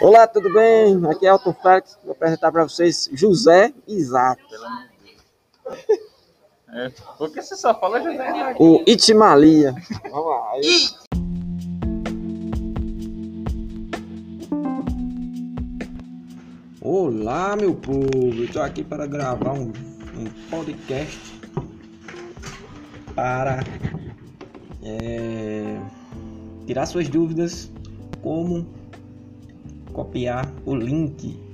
Olá, tudo bem? Aqui é Alton Flex. Vou apresentar para vocês José Isaac. É, por que você só fala José Isaac? O Itimalia. Vamos lá. Aí. Olá, meu povo. Estou aqui para gravar um, um podcast para é, tirar suas dúvidas como copiar o link